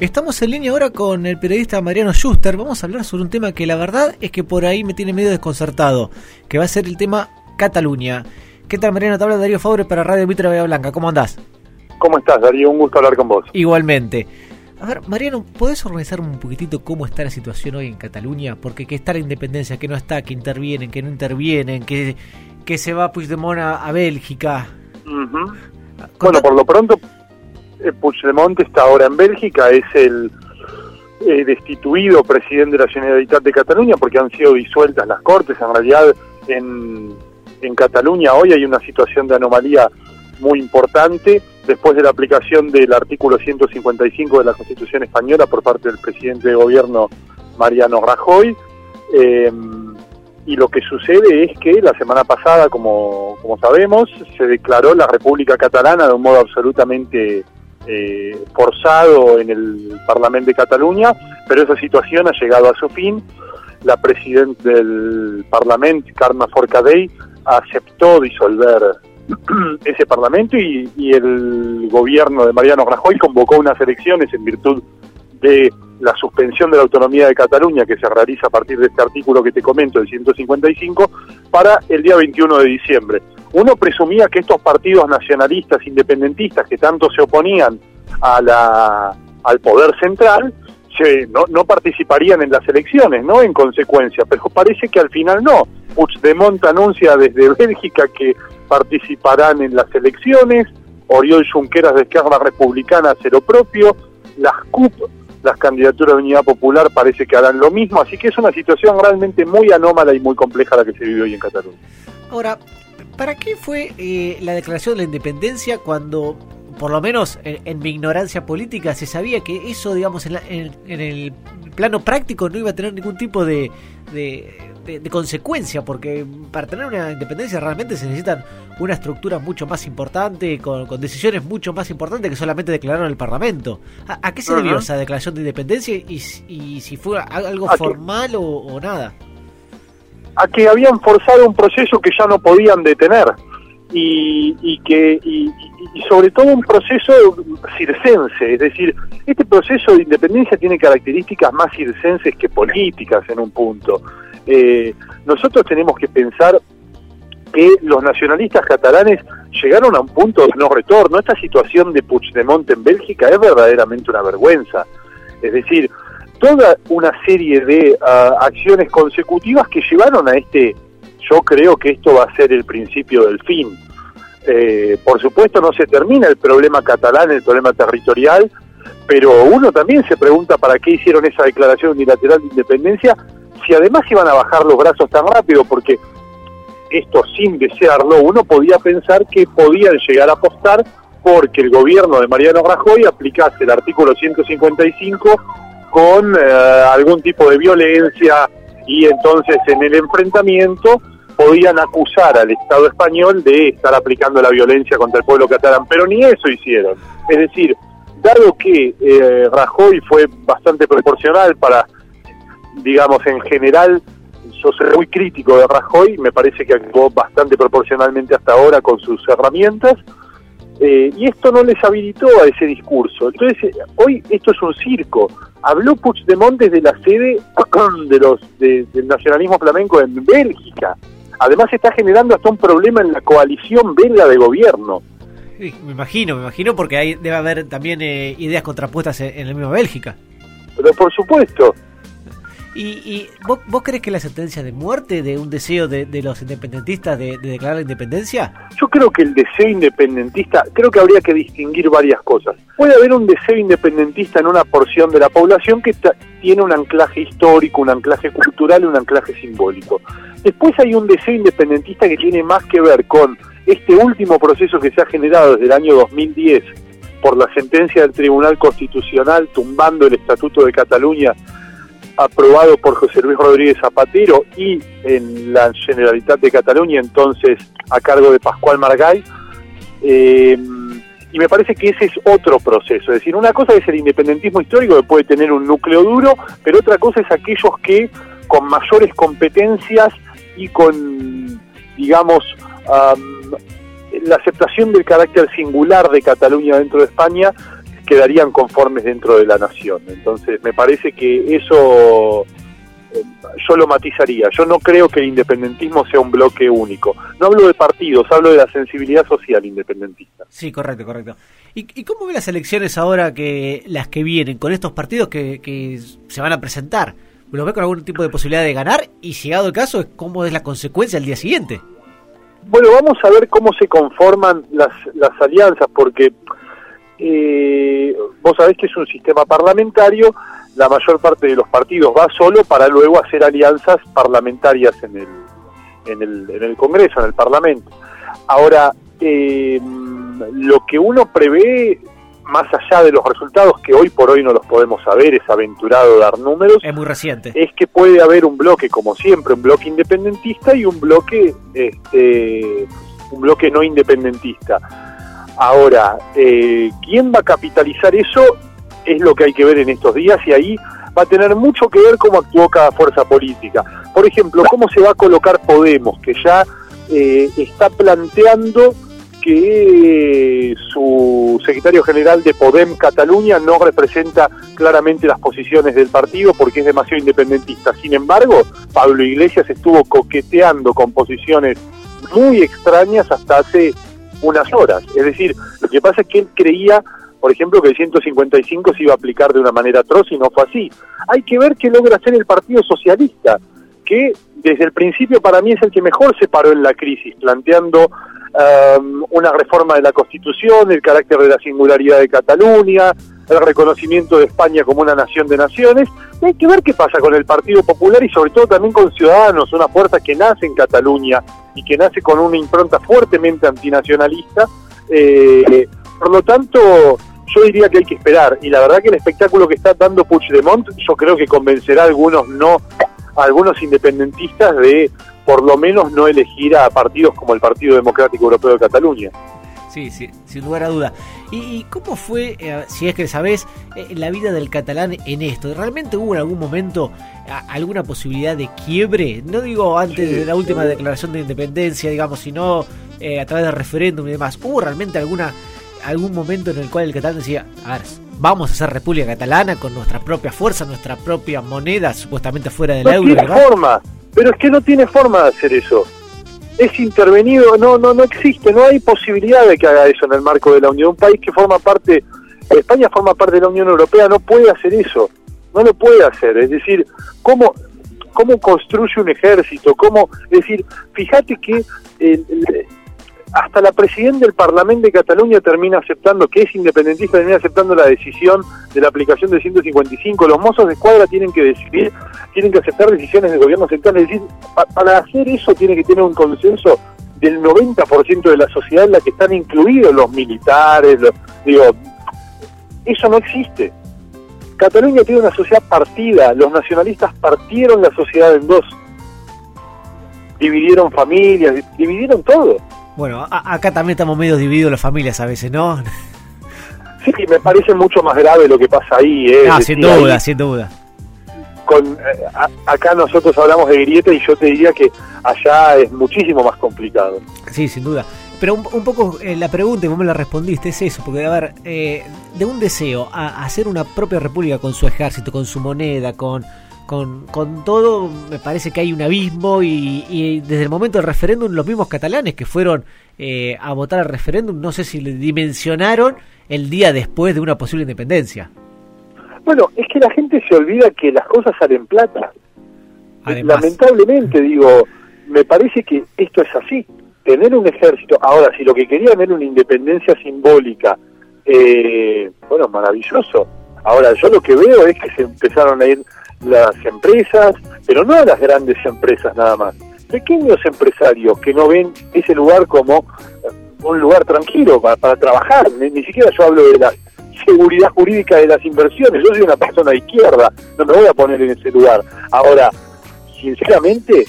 Estamos en línea ahora con el periodista Mariano Schuster. Vamos a hablar sobre un tema que la verdad es que por ahí me tiene medio desconcertado, que va a ser el tema Cataluña. ¿Qué tal Mariano? Te habla Darío Fabre para Radio Mitra Bahía Blanca. ¿Cómo andás? ¿Cómo estás Darío? Un gusto hablar con vos. Igualmente. A ver, Mariano, ¿podés organizar un poquitito cómo está la situación hoy en Cataluña? Porque que está la independencia, que no está, que intervienen, que no intervienen, que, que se va Puigdemont a, a Bélgica. Bueno, por lo pronto Puigdemont está ahora en Bélgica, es el eh, destituido presidente de la Generalitat de Cataluña porque han sido disueltas las cortes. En realidad, en, en Cataluña hoy hay una situación de anomalía muy importante después de la aplicación del artículo 155 de la Constitución española por parte del presidente de gobierno Mariano Rajoy. Eh, y lo que sucede es que la semana pasada, como, como sabemos, se declaró la República Catalana de un modo absolutamente eh, forzado en el Parlamento de Cataluña, pero esa situación ha llegado a su fin. La presidenta del Parlamento, Carme Forcadell, aceptó disolver ese Parlamento y, y, el gobierno de Mariano Rajoy convocó unas elecciones en virtud de la suspensión de la autonomía de Cataluña que se realiza a partir de este artículo que te comento, el 155, para el día 21 de diciembre uno presumía que estos partidos nacionalistas independentistas que tanto se oponían a la, al poder central no, no participarían en las elecciones, ¿no? En consecuencia, pero parece que al final no. Puigdemont anuncia desde Bélgica que participarán en las elecciones, Oriol Junqueras de Esquerra Republicana hace lo propio, las CUP, las candidaturas de Unidad Popular parece que harán lo mismo, así que es una situación realmente muy anómala y muy compleja la que se vive hoy en Cataluña. Ahora, ¿Para qué fue eh, la declaración de la independencia cuando, por lo menos en, mi ignorancia política, se sabía que eso, digamos, en, el plano práctico no iba a tener ningún tipo de, consecuencia? Porque para tener una independencia realmente se necesitan una estructura mucho más importante, con, decisiones mucho más importantes que solamente declararon el Parlamento. ¿A, qué se debió esa declaración de independencia y, si fue algo formal o nada? a que habían forzado un proceso que ya no podían detener y, que y, sobre todo un proceso circense, es decir, este proceso de independencia tiene características más circenses que políticas en un punto. Eh, nosotros tenemos que pensar que los nacionalistas catalanes llegaron a un punto de no retorno. Esta situación de Puigdemont en Bélgica es verdaderamente una vergüenza. Es decir, toda una serie de ah, acciones consecutivas que llevaron a este, yo creo que esto va a ser el principio del fin. Eh, por supuesto no se termina el problema catalán, el problema territorial, pero uno también se pregunta para qué hicieron esa declaración unilateral de independencia si además iban a bajar los brazos tan rápido, porque esto sin desearlo, uno podía pensar que podían llegar a apostar porque el gobierno de Mariano Rajoy aplicase el artículo 155 con eh, algún tipo de violencia y entonces en el enfrentamiento podían acusar al Estado español de estar aplicando la violencia contra el pueblo catalán, pero ni eso hicieron. Es decir, dado que eh, Rajoy fue bastante proporcional para, digamos, en general, yo soy muy crítico de Rajoy, me parece que actuó bastante proporcionalmente hasta ahora con sus herramientas, eh, y esto no les habilitó a ese discurso. Entonces, eh, hoy esto es un circo. Habló Puigdemont desde la sede de los del nacionalismo flamenco en Bélgica. Además está generando hasta un problema en la coalición belga de gobierno. me imagino, me imagino, porque ahí debe haber también eh, ideas contrapuestas en, en la misma Bélgica. Pero por supuesto, ¿Y, ¿vos, crees que la sentencia de muerte de un deseo de, los independentistas de, declarar la independencia? Yo creo que el deseo independentista, creo que habría que distinguir varias cosas. Puede haber un deseo independentista en una porción de la población que tiene un anclaje histórico, un anclaje cultural un anclaje simbólico. Después hay un deseo independentista que tiene más que ver con este último proceso que se ha generado desde el año 2010 por la sentencia del Tribunal Constitucional tumbando el Estatuto de Cataluña aprobado por José Luis Rodríguez Zapatero y en la Generalitat de Cataluña, entonces a cargo de Pascual Margay. Eh, y me parece que ese es otro proceso. Es decir, una cosa es el independentismo histórico que puede tener un núcleo duro, pero otra cosa es aquellos que con mayores competencias y con, digamos, la aceptación del carácter singular de Cataluña dentro de España quedarían conformes dentro de la nación. Entonces, me parece que eso yo lo matizaría. Yo no creo que el independentismo sea un bloque único. No hablo de partidos, hablo de la sensibilidad social independentista. Sí, correcto, correcto. ¿Y, cómo ve las elecciones ahora que las que vienen con estos partidos que, que se van a presentar? ¿Lo ve con algún tipo de posibilidad de ganar? Y llegado el caso, ¿cómo es la consecuencia el día siguiente? Bueno, vamos a ver cómo se conforman las, las alianzas, porque eh, vos sabés que es un sistema parlamentario, la mayor parte de los partidos va solo para luego hacer alianzas parlamentarias en el, en el, en el Congreso, en el Parlamento. Ahora, eh, lo que uno prevé, más allá de los resultados que hoy por hoy no los podemos saber, es aventurado dar números. Es muy reciente. Es que puede haber un bloque, como siempre, un bloque independentista y un bloque, este, un bloque no independentista. Ahora, eh, ¿quién va a capitalizar eso? Es lo que hay que ver en estos días y ahí va a tener mucho que ver cómo actuó cada fuerza política. Por ejemplo, cómo se va a colocar Podemos, que ya eh, está planteando que su secretario general de Podem Cataluña no representa claramente las posiciones del partido porque es demasiado independentista. Sin embargo, Pablo Iglesias estuvo coqueteando con posiciones muy extrañas hasta hace unas horas. Es decir, lo que pasa es que él creía, por ejemplo, que el 155 se iba a aplicar de una manera atroz y no fue así. Hay que ver qué logra hacer el Partido Socialista, que desde el principio para mí es el que mejor se paró en la crisis, planteando um, una reforma de la Constitución, el carácter de la singularidad de Cataluña, el reconocimiento de España como una nación de naciones. hay que ver qué pasa con el Partido Popular y sobre todo también con Ciudadanos, una fuerza que nace en Cataluña y que nace con una impronta fuertemente antinacionalista. Eh, por lo tanto, yo diría que hay que esperar. Y la verdad que el espectáculo que está dando Puigdemont, yo creo que convencerá a algunos no, a algunos independentistas de por lo menos no elegir a partidos como el Partido Democrático Europeo de Cataluña. Sí, sí, sin lugar a duda. ¿Y, cómo fue, eh, si es que sabés, eh, la vida del catalán en esto? ¿Realmente hubo en algún momento alguna posibilidad de quiebre? No digo antes de la última declaración de independencia, digamos, sino eh, a través del referéndum y demás. ¿Hubo realmente alguna algún momento en el cual el catalán decía, a ver, vamos a hacer República Catalana con nuestra propia fuerza, nuestra propia moneda, supuestamente fuera del no euro? Tiene forma, pero es que no tiene forma de hacer eso es intervenido, no, no, no existe, no hay posibilidad de que haga eso en el marco de la Unión. Un país que forma parte, España forma parte de la Unión Europea, no puede hacer eso, no lo puede hacer. Es decir, ¿cómo, cómo construye un ejército? ¿Cómo, es decir, fíjate que el, hasta la presidenta del Parlamento de Cataluña termina aceptando, que es independentista, termina aceptando la decisión de la aplicación del 155. Los mozos de escuadra tienen que decidir, tienen que aceptar decisiones del gobierno central. Es decir, para hacer eso tiene que tener un consenso del 90% de la sociedad en la que están incluidos los militares. digo, eso no existe. Cataluña tiene una sociedad partida, los nacionalistas partieron la sociedad en dos, dividieron familias, dividieron todo. Bueno, acá también estamos medio divididos las familias a veces, ¿no? Sí, me parece mucho más grave lo que pasa ahí. ¿eh? Ah, sin duda, sin duda. Con, eh, acá nosotros hablamos de grieta y yo te diría que allá es muchísimo más complicado. Sí, sin duda. Pero un, poco eh, la pregunta, y vos me la respondiste, es eso, porque a ver, eh, de un deseo a hacer una propia república con su ejército, con su moneda, con con, con todo me parece que hay un abismo y, desde el momento del referéndum los mismos catalanes que fueron eh, a votar al referéndum no sé si le dimensionaron el día después de una posible independencia. Bueno, es que la gente se olvida que las cosas salen plata. Lamentablemente digo, me parece que esto es así. Tener un ejército, ahora si lo que querían era una independencia simbólica, eh, bueno, maravilloso. Ahora yo lo que veo es que se empezaron a ir las empresas, pero no a las grandes empresas nada más. Pequeños empresarios que no ven ese lugar como eh, un lugar tranquilo para, trabajar. Ni, siquiera yo hablo de la seguridad jurídica de las inversiones. Yo soy una persona de izquierda, no me voy a poner en ese lugar. Ahora, sinceramente,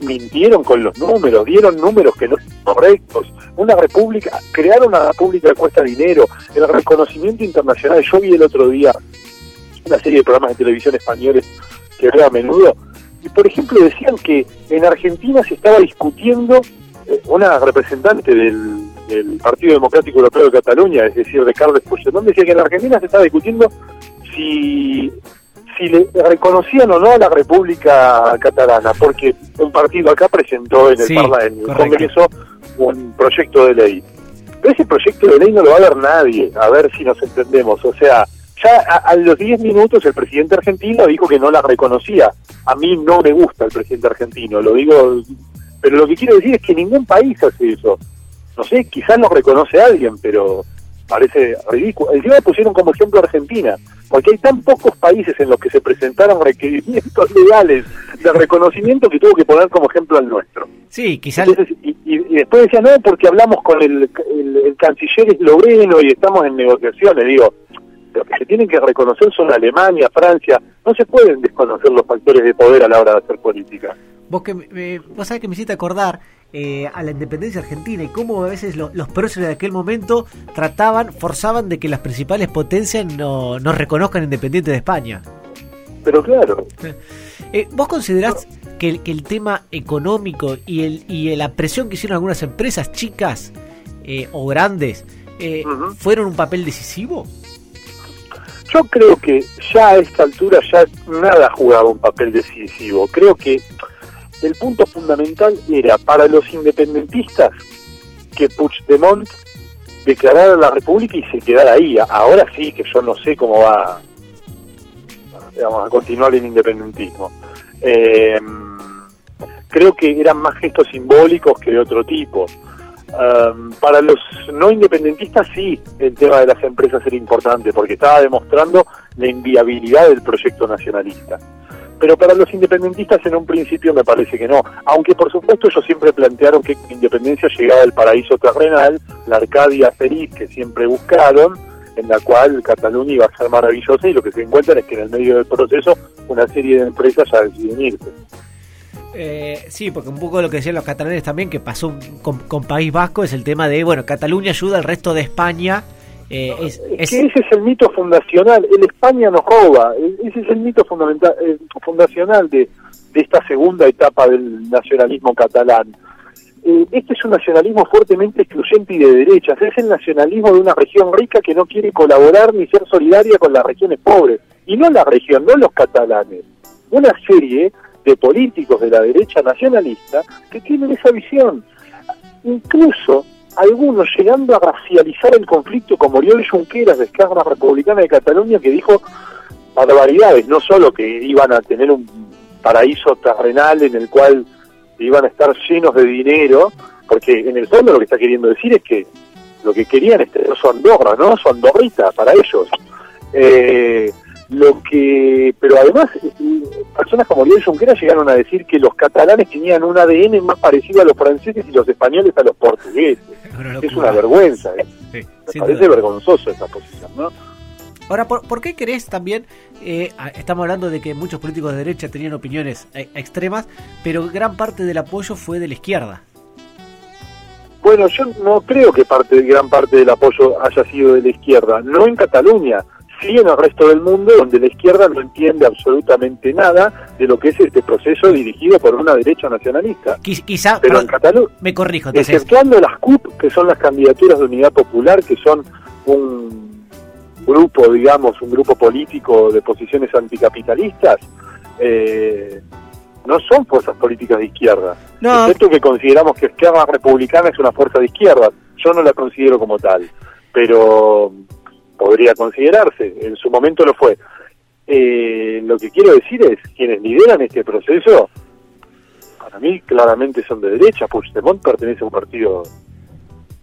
mintieron con los números, dieron números que no son correctos. Una república, crear una república que cuesta dinero, el reconocimiento internacional. Yo vi el otro día una serie de programas de televisión españoles que veo a menudo, y por ejemplo decían que en Argentina se estaba discutiendo, eh, una representante del, del Partido Democrático Europeo de Cataluña, es decir, de Carles Puigdemont, decía que en Argentina se está discutiendo si si le reconocían o no a la República Catalana, porque un partido acá presentó en el, en el Congreso un proyecto de ley. Pero ese proyecto de ley no lo va a ver nadie, a ver si nos entendemos. O sea, ya a, los 10 minutos el presidente argentino dijo que no la reconocía. A mí no me gusta el presidente argentino, lo digo, pero lo que quiero decir es que ningún país hace eso. No sé, quizás lo reconoce alguien, pero parece ridículo. Encima pusieron como ejemplo Argentina, porque hay tan pocos países en los que se presentaron requerimientos legales de reconocimiento que tuvo que poner como ejemplo al nuestro. Sí, quizás. Y, después decía, no, porque hablamos con el, el, canciller esloveno y estamos en negociaciones. Digo, lo que se tienen que reconocer son Alemania, Francia. No se pueden desconocer los factores de poder a la hora de hacer política. Vos, que, eh, vos sabés que me hiciste acordar eh, a la independencia argentina y cómo a veces los próceres de aquel momento trataban, forzaban de que las principales potencias no, no reconozcan independiente de España. Pero claro. Eh, ¿Vos considerás que, el, que el tema económico y, el, y la presión que hicieron algunas empresas chicas o grandes fueron un papel decisivo? Yo creo que ya a esta altura ya nada jugaba un papel decisivo. Creo que el punto fundamental era para los independentistas que Puigdemont declarara la República y se quedara ahí. Ahora sí que yo no sé cómo va a continuar el independentismo. Eh, creo que eran más gestos simbólicos que de otro tipo. Um, para los no independentistas sí, el tema de las empresas era importante porque estaba demostrando la inviabilidad del proyecto nacionalista. Pero para los independentistas en un principio me parece que no, aunque por supuesto ellos siempre plantearon que independencia llegaba al paraíso terrenal, la Arcadia feliz que siempre buscaron, en la cual Cataluña iba a ser maravillosa y lo que se encuentran es que en el medio del proceso una serie de empresas ya deciden irse. Eh, sí, porque un poco lo que decían los catalanes también, que pasó con, País Vasco, es el tema de, bueno, Cataluña ayuda al resto de España. Eh, es, ese es el mito fundacional, el España nos roba, ese es el mito fundamental, eh, fundacional de, de esta segunda etapa del nacionalismo catalán. Eh, este es un nacionalismo fuertemente excluyente y de derechas, es el nacionalismo de una región rica que no quiere colaborar ni ser solidaria con las regiones pobres, y no la región, no los catalanes. Una serie de políticos de la derecha nacionalista que tienen esa visión. Incluso algunos llegando a racializar el conflicto como Oriol Junqueras de Esquerra Republicana de Cataluña que dijo barbaridades, no solo que iban a tener un paraíso terrenal en el cual iban a estar llenos de dinero, porque en el fondo lo que está queriendo decir es que lo que querían es tener su Andorra, ¿no? Su Andorrita para ellos. Eh, lo que, pero además, personas como Oriol Junqueras llegaron a decir que los catalanes tenían un ADN más parecido a los franceses y los españoles a los portugueses. es una vergüenza, ¿eh? Me parece vergonzoso esa posición, ¿no? Ahora, ¿por, qué crees también? Eh, estamos hablando de que muchos políticos de derecha tenían opiniones eh, extremas, pero gran parte del apoyo fue de la izquierda. Bueno, yo no creo que parte gran parte del apoyo haya sido de la izquierda, no en Cataluña sí en el resto del mundo, donde la izquierda no entiende absolutamente nada de lo que es este proceso dirigido por una derecha nacionalista. quizá, pero en Cataluña, me corrijo, entonces. exceptuando las CUP, que son las candidaturas de unidad popular, que son un grupo, digamos, un grupo político de posiciones anticapitalistas, eh, no son fuerzas políticas de izquierda. No. Excepto que consideramos que Izquierda Republicana es una fuerza de izquierda. Yo no la considero como tal. Pero podría considerarse, en su momento lo fue. Eh, lo que quiero decir es, quienes lideran este proceso, para mí claramente son de derecha, Puigdemont pertenece a un partido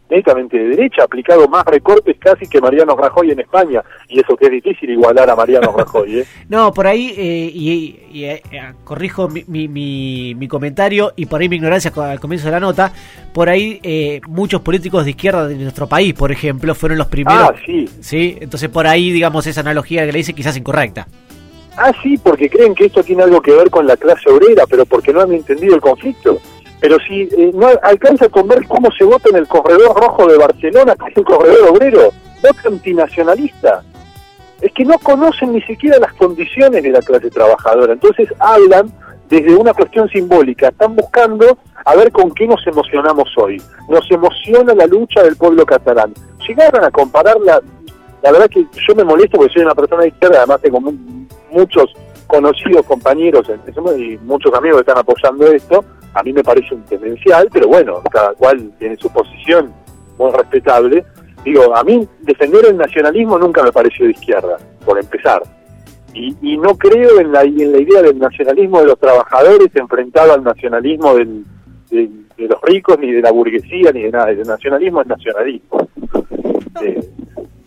netamente de derecha, ha aplicado más recortes casi que Mariano Rajoy en España, y eso que es difícil igualar a Mariano Rajoy. ¿eh? no, por ahí, eh, y, eh, corrijo mi, mi, mi, comentario y por ahí mi ignorancia al comienzo de la nota, por ahí eh, muchos políticos de izquierda de nuestro país, por ejemplo, fueron los primeros. Ah, sí. Sí, entonces por ahí, digamos, esa analogía que le dice quizás incorrecta. Ah, sí, porque creen que esto tiene algo que ver con la clase obrera, pero porque no han entendido el conflicto. Pero si eh, no alcanza con ver cómo se vota en el corredor rojo de Barcelona, que es un corredor obrero, vota antinacionalista. Es que no conocen ni siquiera las condiciones de la clase trabajadora. Entonces hablan desde una cuestión simbólica, están buscando a ver con qué nos emocionamos hoy. Nos emociona la lucha del pueblo catalán. Llegaron a compararla, la verdad que yo me molesto porque soy una persona de izquierda, además tengo muchos conocidos compañeros y muchos amigos que están apoyando esto, a mí me parece un tendencial, pero bueno, cada cual tiene su posición muy respetable. Digo, a mí defender el nacionalismo nunca me pareció de izquierda, por empezar. Y, no creo en la, en la idea del nacionalismo de los trabajadores enfrentado al nacionalismo del, de, los ricos, ni de la burguesía, ni de nada. El nacionalismo es nacionalismo. Eh,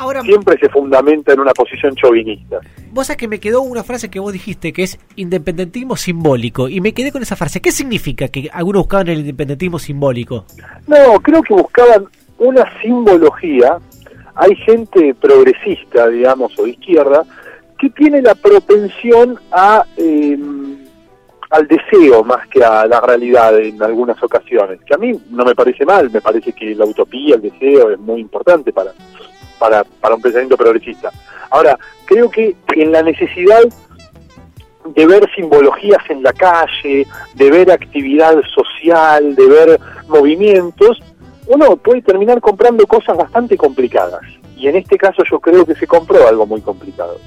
Ahora, siempre se fundamenta en una posición chauvinista. Vos sabés que me quedó una frase que vos dijiste que es independentismo simbólico y me quedé con esa frase. ¿Qué significa que algunos buscaban el independentismo simbólico? No, creo que buscaban una simbología. Hay gente progresista, digamos, o de izquierda, que tiene la propensión a em, al deseo más que a la realidad en algunas ocasiones, que a mí no me parece mal, me parece que la utopía, el deseo es muy importante para, para, para un pensamiento progresista. Ahora, creo que en la necesidad de ver simbologías en la calle, de ver actividad social, de ver movimientos, uno puede terminar comprando cosas bastante complicadas. Y en este caso yo creo que se compró algo muy complicado.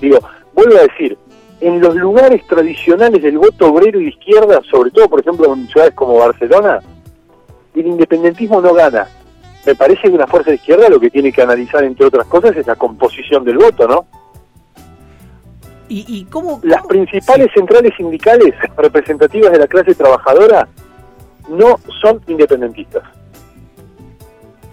Digo, vuelvo a decir, en los lugares tradicionales del voto obrero y de izquierda, sobre todo, por ejemplo, en ciudades como Barcelona, el independentismo no gana. Me parece que una fuerza de izquierda lo que tiene que analizar, entre otras cosas, es la composición del voto, ¿no? ¿Y, cómo, Las principales centrales sindicales representativas de la clase trabajadora no son independentistas.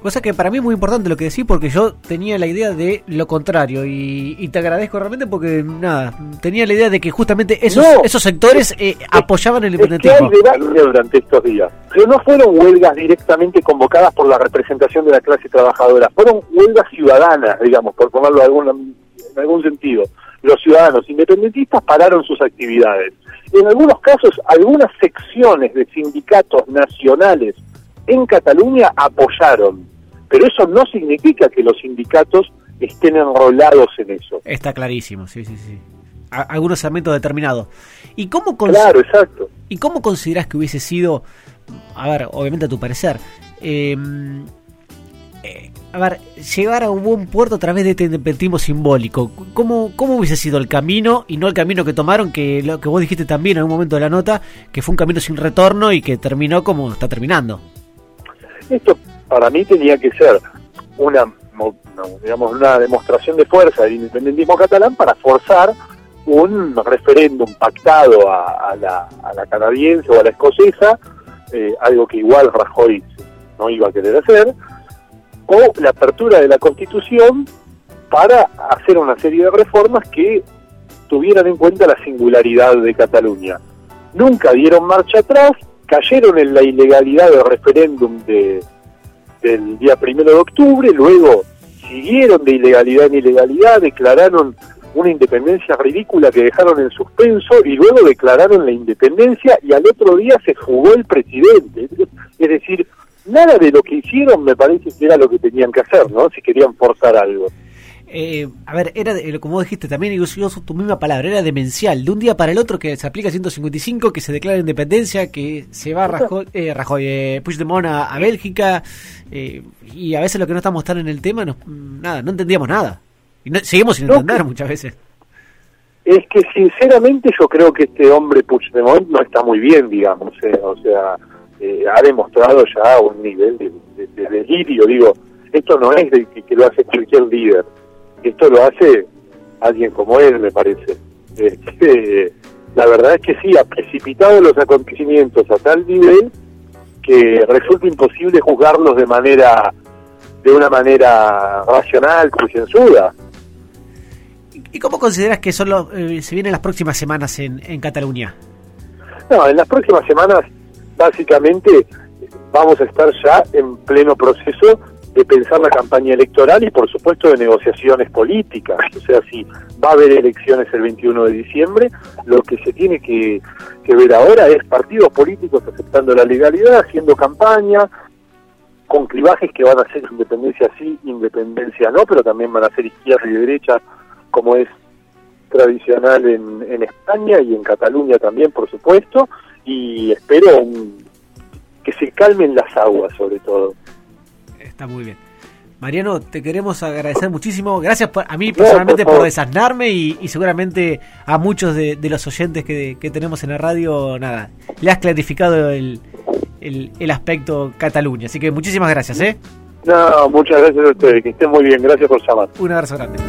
Cosa que para mí es muy importante lo que decís porque yo tenía la idea de lo contrario y, te agradezco realmente porque nada, tenía la idea de que justamente esos, esos sectores eh, apoyaban el independentismo. Es que hay durante estos días, pero no fueron huelgas directamente convocadas por la representación de la clase trabajadora, fueron huelgas ciudadanas, digamos, por ponerlo de algún, en algún sentido. Los ciudadanos independentistas pararon sus actividades. En algunos casos, algunas secciones de sindicatos nacionales en Cataluña apoyaron pero eso no significa que los sindicatos estén enrolados en eso. Está clarísimo, sí, sí, sí. algunos segmentos determinados. ¿Y cómo claro, exacto. ¿Y cómo consideras que hubiese sido, a ver, obviamente a tu parecer, em, eh, a ver, llegar a un buen puerto a través de este independentismo simbólico? ¿Cómo, ¿Cómo hubiese sido el camino y no el camino que tomaron, que lo que vos dijiste también en un momento de la nota, que fue un camino sin retorno y que terminó como está terminando? Esto para mí tenía que ser una, digamos, una demostración de fuerza del independentismo catalán para forzar un referéndum pactado a, la, canadiense o a la escocesa, eh, algo que igual Rajoy no iba a querer hacer, o la apertura de la Constitución para hacer una serie de reformas que tuvieran en cuenta la singularidad de Cataluña. Nunca dieron marcha atrás, cayeron en la ilegalidad del referéndum de, del día primero de octubre, luego siguieron de ilegalidad en ilegalidad, declararon una independencia ridícula que dejaron en suspenso y luego declararon la independencia y al otro día se jugó el presidente. Es decir, nada de lo que hicieron me parece que era lo que tenían que hacer, ¿no? Si querían forzar algo. Eh, a ver, era como dijiste también, y yo tu misma palabra, era demencial. De un día para el otro que se aplica 155, que se declara independencia, que se va Rajoy, eh, Rajoy eh, Puigdemont a, a Bélgica, eh, y a veces lo que no estamos tan en el tema, no, nada, no entendíamos nada. Y seguimos sin entender muchas veces. Es que sinceramente yo creo que este hombre Puigdemont no está muy bien, digamos, o sea, ha demostrado ya un nivel de, delirio, digo, esto no es de que lo hace cualquier líder esto lo hace alguien como él, me parece. Este, la verdad es que sí, ha precipitado los acontecimientos a tal nivel que resulta imposible juzgarlos de manera de una manera racional, concienzuda. ¿Y cómo consideras que son los, eh, se vienen las próximas semanas en, en Cataluña? No, en las próximas semanas básicamente vamos a estar ya en pleno proceso de pensar la campaña electoral y por supuesto de negociaciones políticas. O sea, si va a haber elecciones el 21 de diciembre, lo que se tiene que, ver ahora es partidos políticos aceptando la legalidad, haciendo campaña, con clivajes que van a ser independencia sí, independencia no, pero también van a ser izquierda y derecha, como es tradicional en, en España y en Cataluña también, por supuesto, y espero que se calmen las aguas sobre todo. Está muy bien. Mariano, te queremos agradecer muchísimo. Gracias a mí personalmente por, desasnarme y, seguramente a muchos de, los oyentes que, tenemos en la radio, nada, le has clarificado el, el, aspecto Cataluña. Así que muchísimas gracias, ¿eh? No, muchas gracias a ustedes, que estén muy bien. Gracias por llamar. Un abrazo grande.